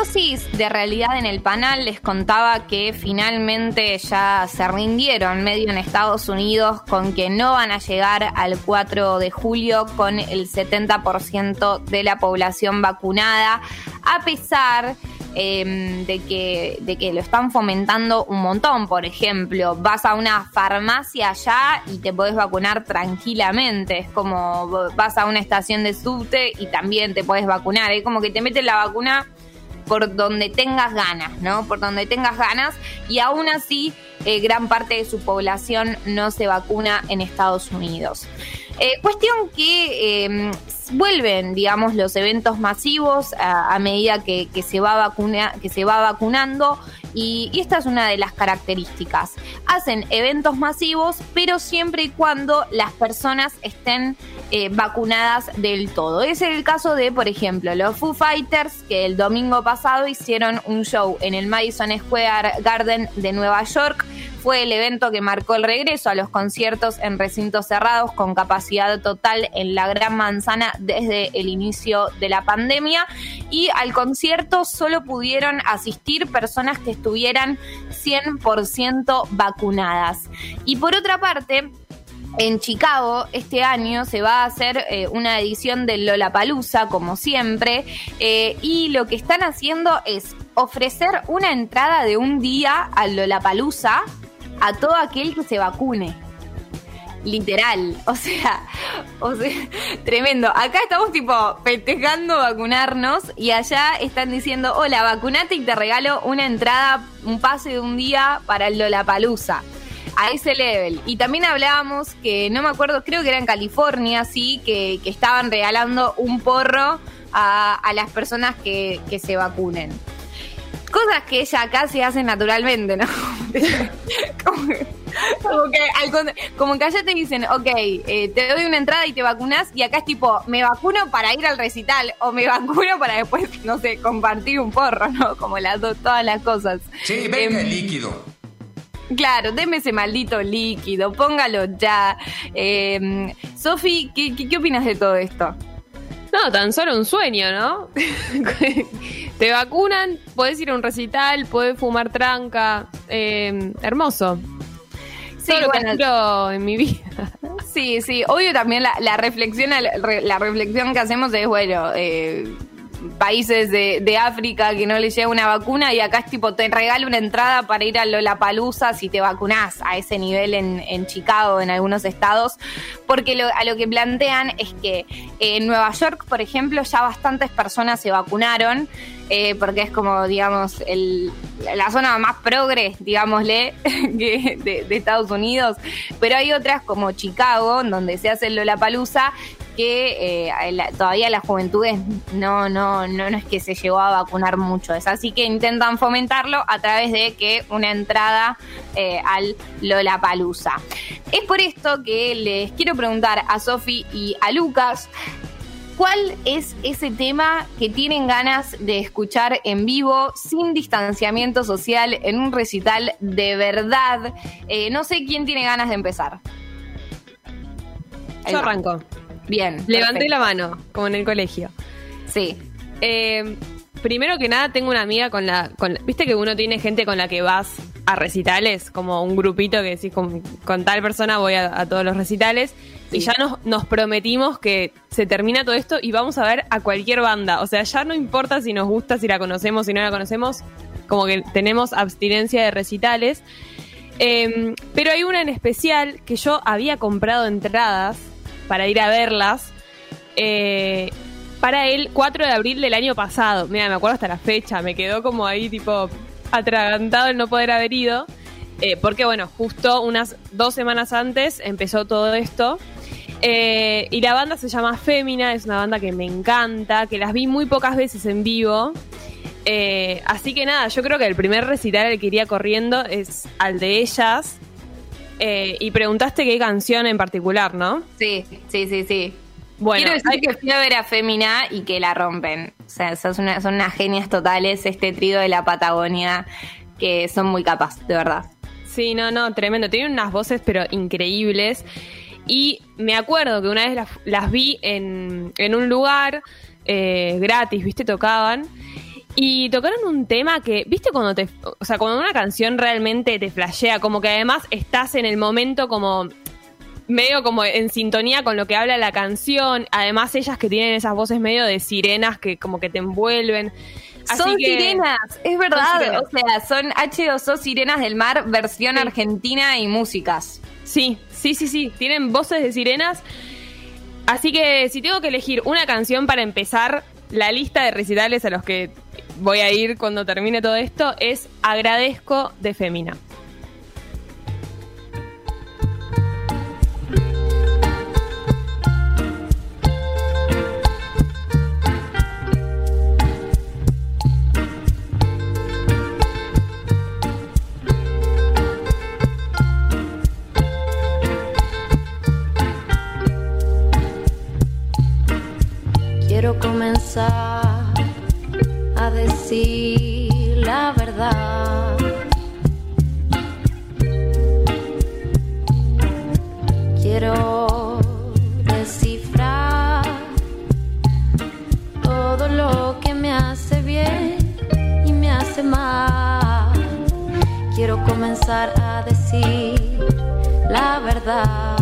dosis de realidad en el panel les contaba que finalmente ya se rindieron medio en Estados Unidos con que no van a llegar al 4 de julio con el 70% de la población vacunada, a pesar em, de, que, de que lo están fomentando un montón. Por ejemplo, vas a una farmacia allá y te podés vacunar tranquilamente. Es como vas a una estación de subte y también te podés vacunar. Es como que te meten la vacuna por donde tengas ganas, ¿no? Por donde tengas ganas y aún así eh, gran parte de su población no se vacuna en Estados Unidos. Eh, cuestión que em, vuelven, digamos, los eventos masivos a, medida que, se va vacuna, que se va vacunando y, esta es una de las características. Hacen eventos masivos, pero siempre y cuando las personas estén eh, vacunadas del todo. Es el caso de, por ejemplo, los Foo Fighters, que el domingo pasado hicieron un show en el Madison Square Garden de Nueva York. Fue el evento que marcó el regreso a los conciertos en recintos cerrados con capacidad total en la Gran Manzana desde el inicio de la pandemia. Y al concierto solo pudieron asistir personas que estuvieran 100% vacunadas. Y por otra parte, en Chicago este año se va a hacer eh, una edición del Lollapalooza, como siempre, eh, y lo que están haciendo es ofrecer una entrada de un día al Lollapalooza a todo aquel que se vacune literal. O sea, o sea, tremendo. Acá estamos tipo festejando vacunarnos y allá están diciendo, hola, vacunate y te regalo una entrada, un pase de un día para el Lollapalooza. A ese level. Y también hablábamos que, no me acuerdo, creo que era en California, sí, que, estaban regalando un porro a, las personas que, que se vacunen. Cosas que ella acá se hacen naturalmente, ¿no? como, que, como, que, allá te dicen, ok, eh, te doy una entrada y te vacunas, y acá es tipo, me vacuno para ir al recital, o me vacuno para después, no sé, compartir un porro, ¿no? Como las todas las cosas. Sí, venga el em, líquido. Claro, deme ese maldito líquido, póngalo ya. Eh, Sofi, ¿qué, qué opinas de todo esto? No, tan solo un sueño, ¿no? Te vacunan, puedes ir a un recital, puedes fumar tranca. Eh, hermoso. Sí, Todo bueno, en mi vida. Sí, sí. Obvio también la, reflexión, la, reflexión que hacemos es, bueno, eh, países de, África que no les llega una vacuna y acá es tipo, te regalo una entrada para ir a Lollapalooza si te vacunás a ese nivel en, en Chicago, en algunos estados, porque a lo que plantean es que en Nueva York, por ejemplo, ya bastantes personas se vacunaron. Eh, porque es como, digamos, el, la zona más progre, digámosle, de, de Estados Unidos. Pero hay otras como Chicago, donde se hace el Lollapalooza, que eh, todavía las juventudes no, no, no, no es que se llegó a vacunar mucho. Es así que intentan fomentarlo a través de que una entrada eh, al Lollapalooza. Es por esto que les quiero preguntar a Sofi y a Lucas. ¿Cuál es ese tema que tienen ganas de escuchar en vivo, sin distanciamiento social, en un recital de verdad? Eh, no sé quién tiene ganas de empezar. Yo arranco. Bien. Levanté la mano, como en el colegio. Sí. Eh, primero que nada, tengo una amiga con la. Viste que uno tiene gente con la que vas a recitales, como un grupito que decís con, tal persona voy a, todos los recitales. Y ya nos, nos prometimos que se termina todo esto y vamos a ver a cualquier banda. O sea, ya no importa si nos gusta, si la conocemos, si no la conocemos, como que tenemos abstinencia de recitales. Em, pero hay una en especial que yo había comprado entradas para ir a verlas. Eh, para el 4 de abril del año pasado. Mira, me acuerdo hasta la fecha, me quedó como ahí tipo atragantado el no poder haber ido. Eh, porque bueno, justo unas dos semanas antes empezó todo esto. Eh, y la banda se llama Fémina, es una banda que me encanta, que las vi muy pocas veces en vivo. así que nada, yo creo que el primer recital al que iría corriendo es al de ellas. Eh, y preguntaste qué canción en particular, ¿no? Sí, sí, sí, sí. Bueno, Quiero decir que fui a ver a Femina y que la rompen. O sea, son, son unas genias totales, este trío de la Patagonia, que son muy capaces, de verdad. Sí, no, no, tremendo. Tienen unas voces, pero increíbles. Y me acuerdo que una vez las, vi en, un lugar eh, gratis, ¿viste? Tocaban. Y tocaron un tema que, ¿viste cuando te, o sea, cuando una canción realmente te flashea, como que además estás en el momento como medio como en sintonía con lo que habla la canción, además ellas que tienen esas voces medio de sirenas que como que te envuelven. son sirenas, es verdad, o sea, son H2O Sirenas del Mar, versión argentina y músicas. Sí, sí, sí, sí, tienen voces de sirenas. Así que si tengo que elegir una canción para empezar la lista de recitales a los que voy a ir cuando termine todo esto es Agradezco de Femina. Quiero comenzar a decir la verdad.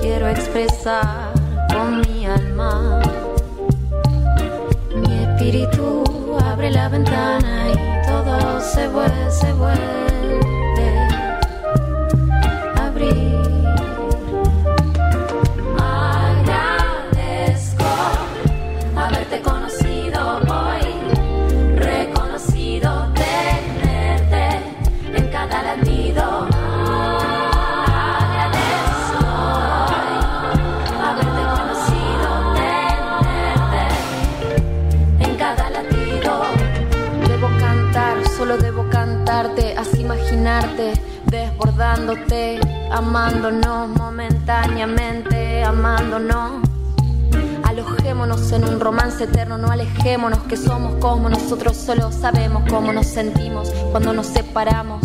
Quiero expresar con mi alma. Mi espíritu abre la ventana y todo se vuelve, se vuelve abrir. Desbordándote, amándonos momentáneamente, amándonos. Alojémonos en un romance eterno, no alejémonos que somos como nosotros solo sabemos cómo nos sentimos cuando nos separamos,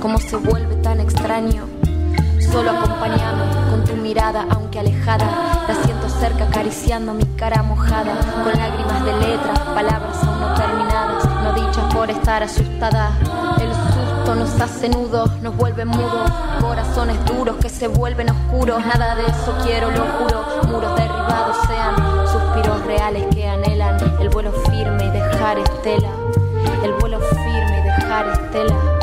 cómo se vuelve tan extraño. Solo acompañame con tu mirada, aunque alejada. La siento cerca acariciando mi cara mojada, con lágrimas de letras, palabras aún no terminadas, no dichas por estar asustada. Susto nos hace nudos, nos vuelve mudos, corazones duros que se vuelven oscuros. Nada de eso quiero, lo juro. Muros derribados sean suspiros reales que anhelan el vuelo firme y dejar estela. El vuelo firme y dejar estela.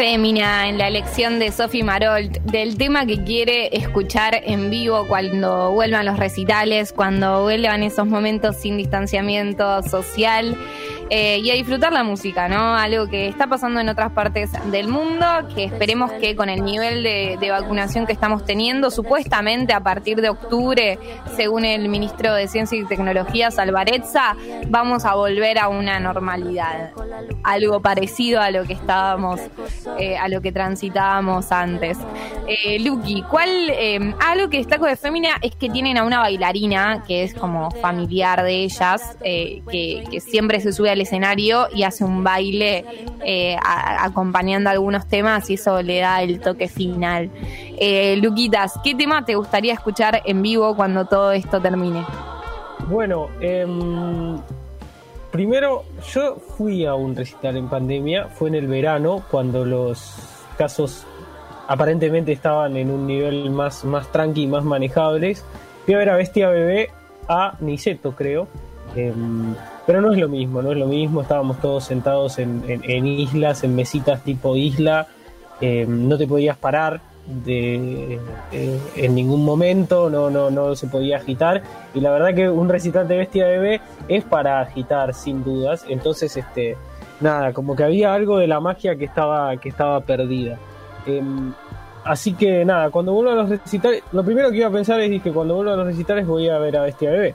Fémina en la elección de Sophie Marolt del tema que quiere escuchar en vivo cuando vuelvan los recitales, cuando vuelvan esos momentos sin distanciamiento social eh, y a disfrutar la música, ¿no? Algo que está pasando en otras partes del mundo, que esperemos que con el nivel de, vacunación que estamos teniendo, supuestamente a partir de octubre, según el ministro de Ciencia y Tecnología, Salvarezza, vamos a volver a una normalidad, algo parecido a lo que estábamos, eh, a lo que transitábamos antes. Eh, Lucky, ¿cuál, eh, algo que destaco de Fémina es que tienen a una bailarina que es como familiar de ellas, eh, que, siempre se sube al escenario y hace un baile eh, acompañando algunos temas y eso le da el toque final. Eh, Luquitas, ¿qué tema te gustaría escuchar en vivo cuando todo esto termine? Bueno, em, primero yo fui a un recital en pandemia, fue en el verano cuando los casos aparentemente estaban en un nivel más, más tranqui más manejables. Fui a ver a Bestia Bebé a Niceto, creo. Em, pero no es lo mismo, no es lo mismo. Estábamos todos sentados en, en- en islas, en mesitas tipo isla. Em, no te podías parar de, eh, en ningún momento, no, no, no se podía agitar. Y la verdad que un recital de Bestia Bebé es para agitar, sin dudas. Entonces, este, nada, como que había algo de la magia que estaba, que estaba perdida. Em, así que nada, cuando vuelva a los recitales, lo primero que iba a pensar es que cuando vuelva a los recitales voy a ver a Bestia Bebé,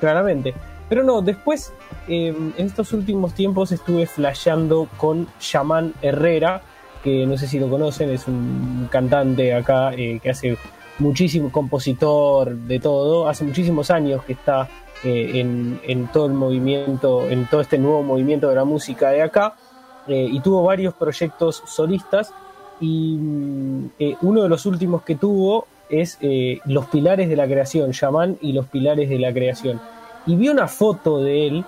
claramente. Pero no, después, em, en estos últimos tiempos estuve flasheando con Shaman Herrera, que no sé si lo conocen, es un cantante acá eh, que hace muchísimo, compositor de todo, hace muchísimos años que está eh, en, todo el movimiento, en todo este nuevo movimiento de la música de acá, eh, y tuvo varios proyectos solistas, y mm, uno de los últimos que tuvo es Los Pilares de la Creación, Yaman y Los Pilares de la Creación. Y vi una foto de él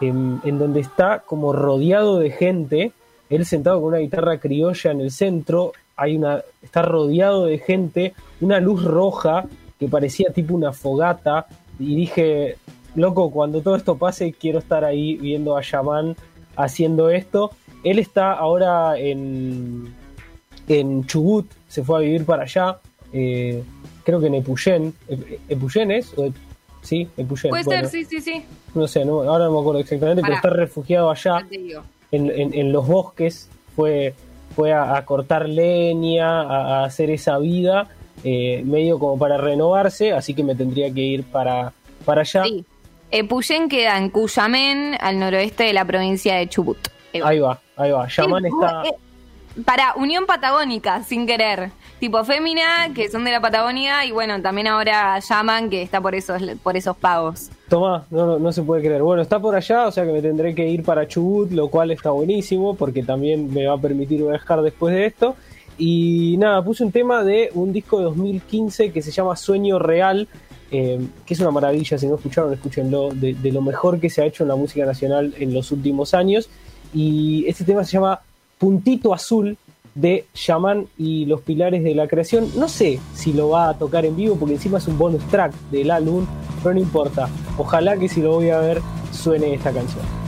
en, en donde está como rodeado de gente, él sentado con una guitarra criolla en el centro, hay una, está rodeado de gente, una luz roja que parecía tipo una fogata, y dije, loco, cuando todo esto pase, quiero estar ahí viendo a Yaman haciendo esto. Él está ahora en, en Chubut, se fue a vivir para allá, eh, creo que en Epuyén. ¿Epuyén es? sí, Epuyén. Puede ser, sí, sí, sí. No sé, ahora no me acuerdo exactamente, pero está refugiado allá en, en, los bosques, fue, fue a, cortar leña, a, hacer esa vida, eh, medio como para renovarse, así que me tendría que ir para, para allá. Sí. Epuyén queda en Cuyamén, al noroeste de la provincia de Chubut. Ahí va, ahí va. Yaman está... Para Unión Patagónica, sin querer. Tipo Fémina, que son de la Patagonia, y bueno, también ahora llaman que está por esos, por esos pagos. Tomá, no, no, se puede creer. Bueno, está por allá, o sea que me tendré que ir para Chubut, lo cual está buenísimo, porque también me va a permitir viajar después de esto. Y nada, puse un tema de un disco de 2015 que se llama Sueño Real, eh, que es una maravilla, si no escucharon, escúchenlo, de lo mejor que se ha hecho en la música nacional en los últimos años. Y este tema se llama Puntito Azul de Shaman y los Pilares de la Creación. No sé si lo va a tocar en vivo porque encima es un bonus track del álbum, pero no importa. Ojalá que si lo voy a ver suene esta canción.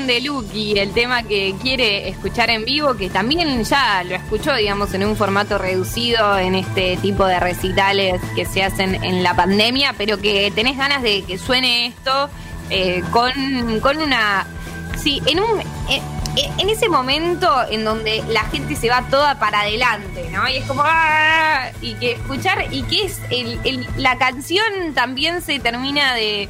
De Lucky, el tema que quiere escuchar en vivo, que también ya lo escuchó, digamos, en un formato reducido en este tipo de recitales que se hacen en la pandemia, pero que tenés ganas de que suene esto eh, con, con una... Sí, en un... Eh, en ese momento en donde la gente se va toda para adelante, ¿no? Y es como, ¡ah! y que escuchar, y que es el, la canción también se termina de,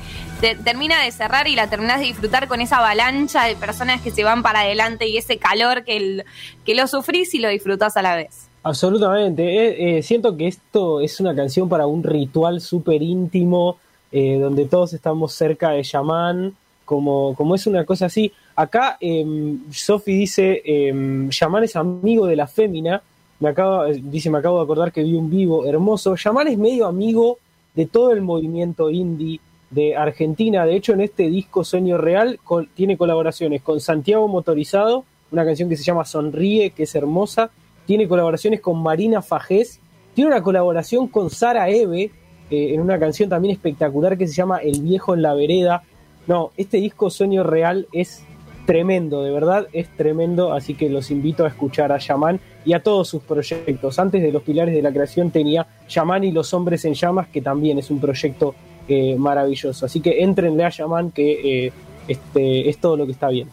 termina de cerrar y la terminas de disfrutar con esa avalancha de personas que se van para adelante y ese calor que, lo sufrís y lo disfrutás a la vez. Absolutamente. Eh, eh, siento que esto es una canción para un ritual súper íntimo, eh, donde todos estamos cerca de Yaman, como, como es una cosa así. Acá eh, Sofi dice, eh, Yaman es amigo de la fémina, me acaba, dice, me acabo de acordar que vi un vivo hermoso. Yaman es medio amigo de todo el movimiento indie de Argentina. De hecho, en este disco Sueño Real tiene colaboraciones con Santiago Motorizado, una canción que se llama Sonríe, que es hermosa. Tiene colaboraciones con Marina Fajés. Tiene una colaboración con Sara Eve eh, en una canción también espectacular que se llama El viejo en la vereda. No, este disco Sueño Real es tremendo, de verdad es tremendo, así que los invito a escuchar a Yaman y a todos sus proyectos. Antes de los pilares de la creación tenía Yaman y los hombres en llamas, que también es un proyecto eh, maravilloso. Así que entrenle a Yaman, que eh, este, es todo lo que está bien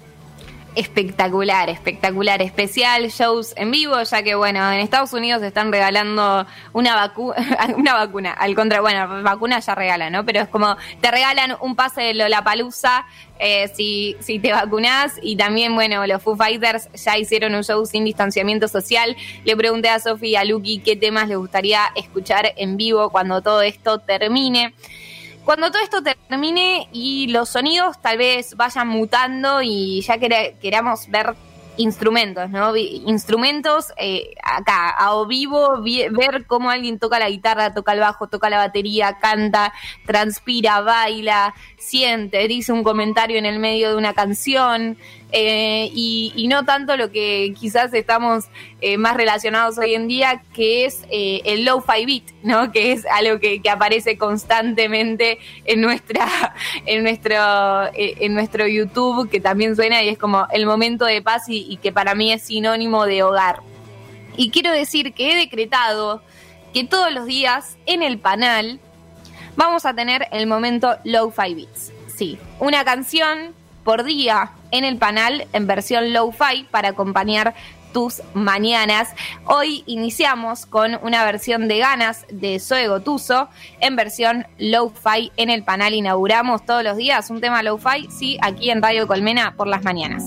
espectacular, espectacular, especial, shows en vivo, ya que bueno, en Estados Unidos están regalando una, vacu una vacuna, al contra, bueno, vacuna ya regalan, ¿no? Pero es como, te regalan un pase de Lollapalooza eh, si, si te vacunás y también, bueno, los Foo Fighters ya hicieron un show sin distanciamiento social. Le pregunté a Sofi y a Lucky qué temas les gustaría escuchar en vivo cuando todo esto termine. Cuando todo esto termine y los sonidos tal vez vayan mutando y ya queramos ver instrumentos, ¿no? Instrumentos eh, acá, a o vivo, ver cómo alguien toca la guitarra, toca el bajo, toca la batería, canta, transpira, baila, siente, dice un comentario en el medio de una canción. Eh, y, no tanto lo que quizás estamos eh, más relacionados hoy en día, que es eh, el low-fi beat, ¿no? Que es algo que, aparece constantemente en nuestra, en nuestro, en nuestro YouTube, que también suena y es como el momento de paz y, y que para mí es sinónimo de hogar. Y quiero decir que he decretado que todos los días en el panel vamos a tener el momento low-fi beats. Sí, una canción por día en el panel en versión low-fi para acompañar tus mañanas. Hoy iniciamos con una versión de ganas de Zoe Gotuso en versión low-fi en el panel. Inauguramos todos los días un tema low-fi, sí, aquí en Radio Colmena por las mañanas.